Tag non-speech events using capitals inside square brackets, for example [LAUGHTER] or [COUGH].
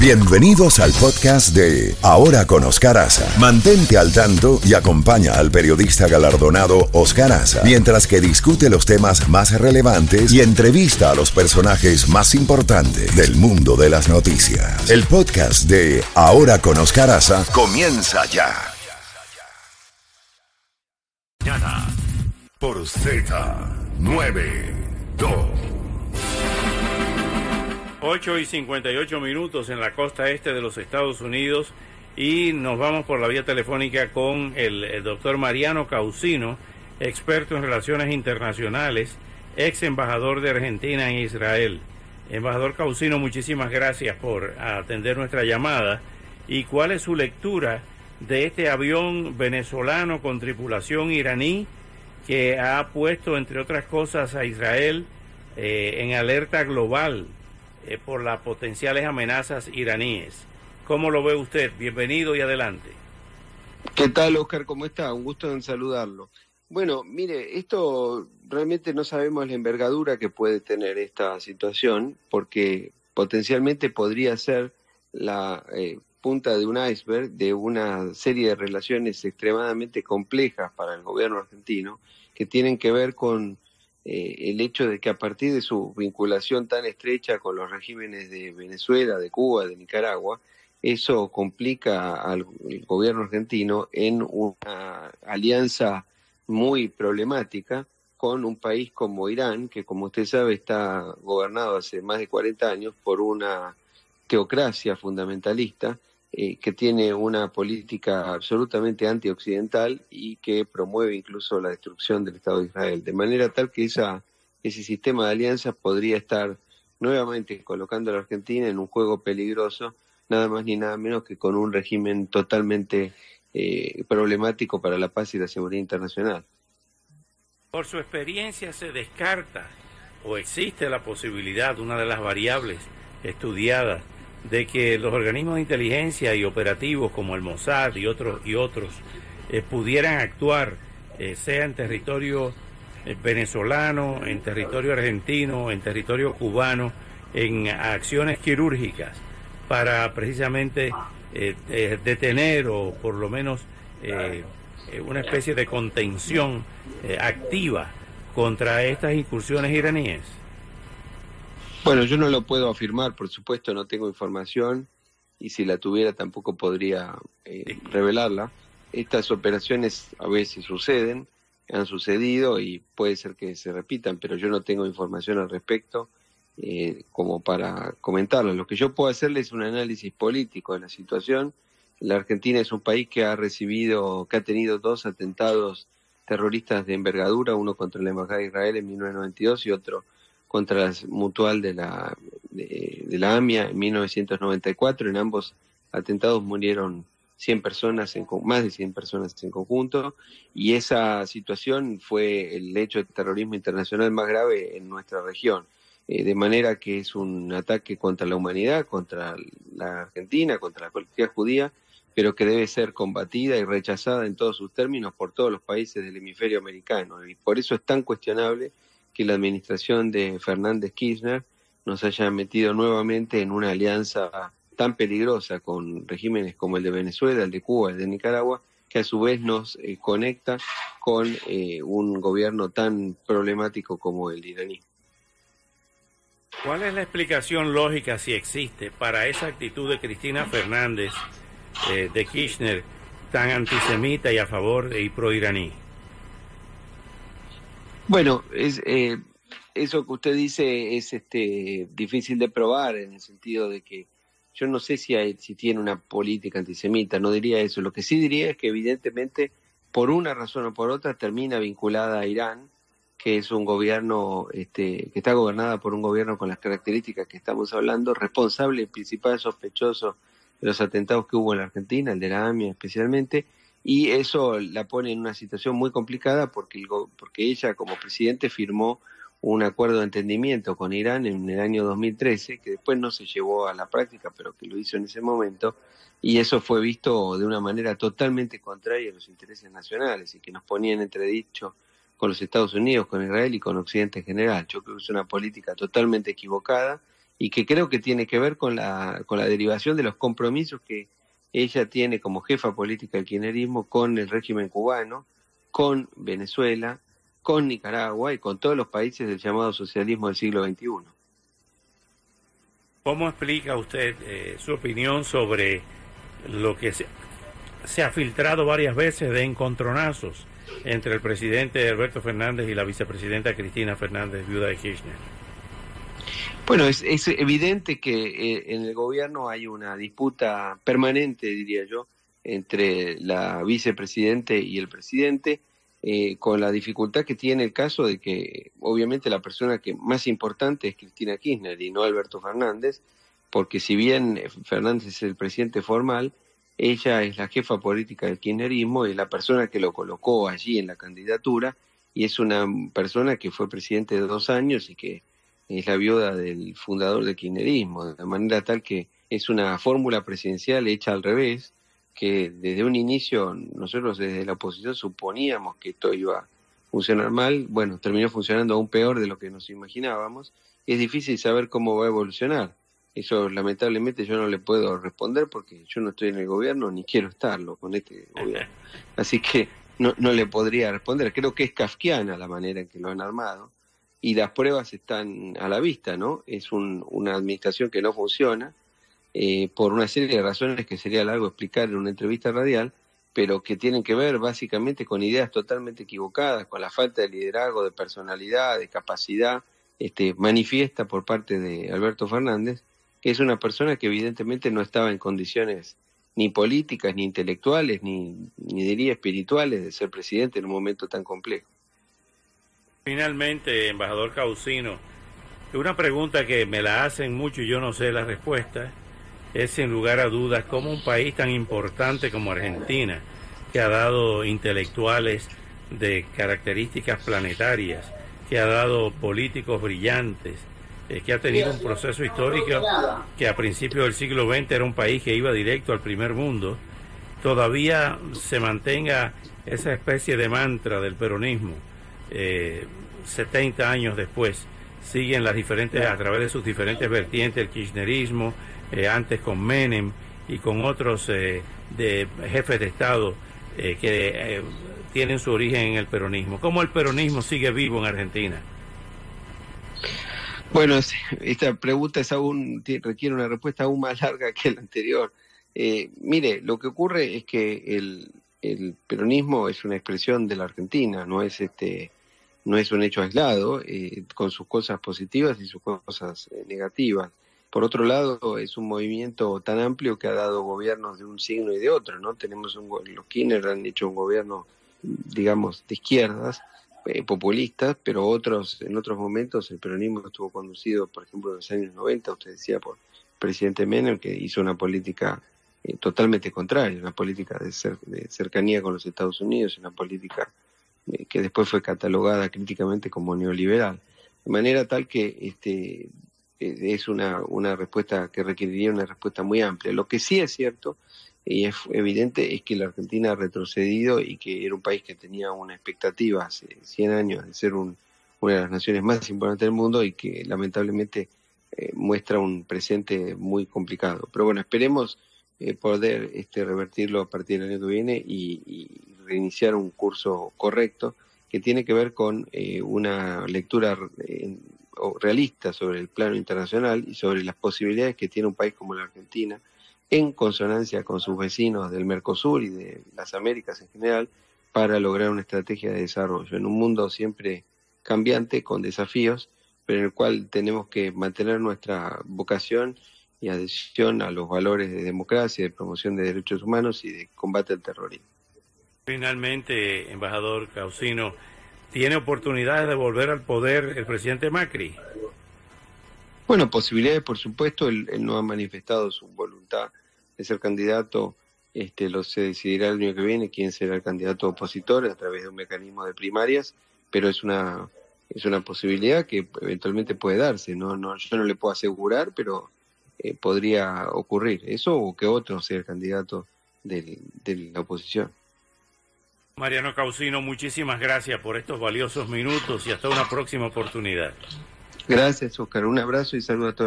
Bienvenidos al podcast de Ahora con Oscar Aza. Mantente al tanto y acompaña al periodista galardonado Oscar Aza mientras que discute los temas más relevantes y entrevista a los personajes más importantes del mundo de las noticias. El podcast de Ahora con Oscar Aza comienza ya. Mañana por Z92. 8 y 58 minutos en la costa este de los Estados Unidos y nos vamos por la vía telefónica con el, doctor Mariano Causino, experto en relaciones internacionales, ex embajador de Argentina en Israel. Embajador Causino, muchísimas gracias por atender nuestra llamada. ¿Y cuál es su lectura de este avión venezolano con tripulación iraní que ha puesto, entre otras cosas, a Israel eh, en alerta global eh, por las potenciales amenazas iraníes. ¿Cómo lo ve usted? Bienvenido y adelante. ¿Qué tal, Oscar? ¿Cómo está? Un gusto en saludarlo. Bueno, mire, esto realmente no sabemos la envergadura que puede tener esta situación, porque potencialmente podría ser la eh, punta de un iceberg de una serie de relaciones extremadamente complejas para el gobierno argentino, que tienen que ver con eh, el hecho de que a partir de su vinculación tan estrecha con los regímenes de Venezuela, de Cuba, de Nicaragua, eso complica al gobierno argentino en una alianza muy problemática con un país como Irán, que como usted sabe está gobernado hace más de 40 años por una teocracia fundamentalista eh, que tiene una política absolutamente antioccidental y que promueve incluso la destrucción del Estado de Israel, de manera tal que esa, ese sistema de alianzas podría estar nuevamente colocando a la Argentina en un juego peligroso, nada más ni nada menos que con un régimen totalmente eh, problemático para la paz y la seguridad internacional. Por su experiencia se descarta o existe la posibilidad, una de las variables estudiadas, de que los organismos de inteligencia y operativos como el Mossad y otros y otros eh, pudieran actuar eh, sea en territorio eh, venezolano, en territorio argentino, en territorio cubano, en acciones quirúrgicas para precisamente detener o por lo menos una especie de contención activa contra estas incursiones iraníes. Bueno, yo no lo puedo afirmar, por supuesto, no tengo información y si la tuviera tampoco podría eh, revelarla. Estas operaciones a veces suceden, han sucedido y puede ser que se repitan, pero yo no tengo información al respecto eh, como para comentarlo. Lo que yo puedo hacerle es un análisis político de la situación. La Argentina es un país que ha recibido, que ha tenido dos atentados terroristas de envergadura, uno contra la Embajada de Israel en 1992 y otro contra la mutual de la, de, la AMIA en 1994. En ambos atentados murieron 100 personas, en, más de 100 personas en conjunto, y esa situación fue el hecho de terrorismo internacional más grave en nuestra región. Eh, de manera que es un ataque contra la humanidad, contra la Argentina, contra la colectividad judía, pero que debe ser combatida y rechazada en todos sus términos por todos los países del hemisferio americano. Y por eso es tan cuestionable que la administración de Fernández Kirchner nos haya metido nuevamente en una alianza tan peligrosa con regímenes como el de Venezuela, el de Cuba, el de Nicaragua, que a su vez nos eh, conecta con eh, un gobierno tan problemático como el iraní. ¿Cuál es la explicación lógica, si existe, para esa actitud de Cristina Fernández, eh, de Kirchner, tan antisemita y a favor y pro-iraní? Bueno, es, eh, eso que usted dice es este, difícil de probar en el sentido de que yo no sé si, hay, si tiene una política antisemita, no diría eso. Lo que sí diría es que evidentemente, por una razón o por otra, termina vinculada a Irán, que es un gobierno este, que está gobernada por un gobierno con las características que estamos hablando, responsable principal sospechoso de los atentados que hubo en la Argentina, el de la AMIA especialmente, y eso la pone en una situación muy complicada porque, porque ella como presidente firmó un acuerdo de entendimiento con Irán en el año 2013, que después no se llevó a la práctica, pero que lo hizo en ese momento, y eso fue visto de una manera totalmente contraria a los intereses nacionales y que nos ponía en entredicho con los Estados Unidos, con Israel y con Occidente en general. Yo creo que es una política totalmente equivocada y que creo que tiene que ver con la, con la derivación de los compromisos que ella tiene como jefa política del kirchnerismo con el régimen cubano, con Venezuela, con Nicaragua y con todos los países del llamado socialismo del siglo XXI. ¿Cómo explica usted eh, su opinión sobre lo que se, se, ha filtrado varias veces de encontronazos entre el presidente Alberto Fernández y la vicepresidenta Cristina Fernández, viuda de Kirchner? Bueno, es, es evidente que eh, en el gobierno hay una disputa permanente, diría yo, entre la vicepresidente y el presidente, eh, con la dificultad que tiene el caso de que obviamente la persona que más importante es Cristina Kirchner y no Alberto Fernández, porque si bien Fernández es el presidente formal, ella es la jefa política del kirchnerismo y la persona que lo colocó allí en la candidatura y es una persona que fue presidente de dos años y que es la viuda del fundador del kirchnerismo, de manera tal que es una fórmula presidencial hecha al revés, que desde un inicio nosotros desde la oposición suponíamos que esto iba a funcionar mal, bueno, terminó funcionando aún peor de lo que nos imaginábamos, es difícil saber cómo va a evolucionar. Eso lamentablemente yo no le puedo responder porque yo no estoy en el gobierno ni quiero estarlo con este gobierno. [LAUGHS] Así que no, no le podría responder. Creo que es kafkiana la manera en que lo han armado y las pruebas están a la vista, ¿no? Es un, una administración que no funciona eh, por una serie de razones que sería largo explicar en una entrevista radial, pero que tienen que ver básicamente con ideas totalmente equivocadas, con la falta de liderazgo, de personalidad, de capacidad este, manifiesta por parte de Alberto Fernández que es una persona que evidentemente no estaba en condiciones ni políticas, ni intelectuales, ni, ni diría espirituales de ser presidente en un momento tan complejo. Finalmente, embajador Causino, una pregunta que me la hacen mucho y yo no sé la respuesta, es sin lugar a dudas cómo un país tan importante como Argentina, que ha dado intelectuales de características planetarias, que ha dado políticos brillantes, eh, que ha tenido un proceso histórico que a principios del siglo XX era un país que iba directo al primer mundo, todavía se mantenga esa especie de mantra del peronismo, eh, 70 años después, siguen las diferentes, a través de sus diferentes vertientes, el kirchnerismo, eh, antes con Menem y con otros eh, de jefes de Estado que tienen su origen en el peronismo. ¿Cómo el peronismo sigue vivo en Argentina? Bueno, esta pregunta es aún, requiere una respuesta aún más larga que la anterior. Eh, mire, lo que ocurre es que el, el, peronismo es una expresión de la Argentina, no es este, no es un hecho aislado, eh, con sus cosas positivas y sus cosas eh, negativas. Por otro lado, es un movimiento tan amplio que ha dado gobiernos de un signo y de otro, ¿no? Tenemos un, los Kirchner han hecho un gobierno, digamos, de izquierdas, eh, populistas, pero otros en otros momentos el peronismo estuvo conducido, por ejemplo, en los años 90, usted decía, por el presidente Menem, que hizo una política eh, totalmente contraria, una política de, cercanía con los Estados Unidos, una política que después fue catalogada críticamente como neoliberal. De manera tal que este, es una, una respuesta que requeriría una respuesta muy amplia. Lo que sí es cierto y es evidente es que la Argentina ha retrocedido y que era un país que tenía una expectativa hace 100 años de ser una de las naciones más importantes del mundo y que lamentablemente eh, muestra un presente muy complicado. Pero bueno, esperemos eh, poder este, revertirlo a partir del año que viene y, reiniciar un curso correcto que tiene que ver con eh, una lectura realista sobre el plano internacional y sobre las posibilidades que tiene un país como la Argentina en consonancia con sus vecinos del Mercosur y de las Américas en general, para lograr una estrategia de desarrollo en un mundo siempre cambiante, con desafíos, pero en el cual tenemos que mantener nuestra vocación y adhesión a los valores de democracia, de promoción de derechos humanos y de combate al terrorismo. Finalmente, embajador Causino, ¿tiene oportunidades de volver al poder el presidente Macri? Bueno, posibilidades, por supuesto, él, no ha manifestado su voluntad de ser candidato, este, lo se decidirá el año que viene quién será el candidato opositor a través de un mecanismo de primarias, pero es una es una posibilidad que eventualmente puede darse, no, no, yo no le puedo asegurar, pero eh, podría ocurrir eso o que otro sea el candidato de la oposición. Mariano Causino, muchísimas gracias por estos valiosos minutos y hasta una próxima oportunidad. Gracias, Oscar. Un abrazo y saludo a todos.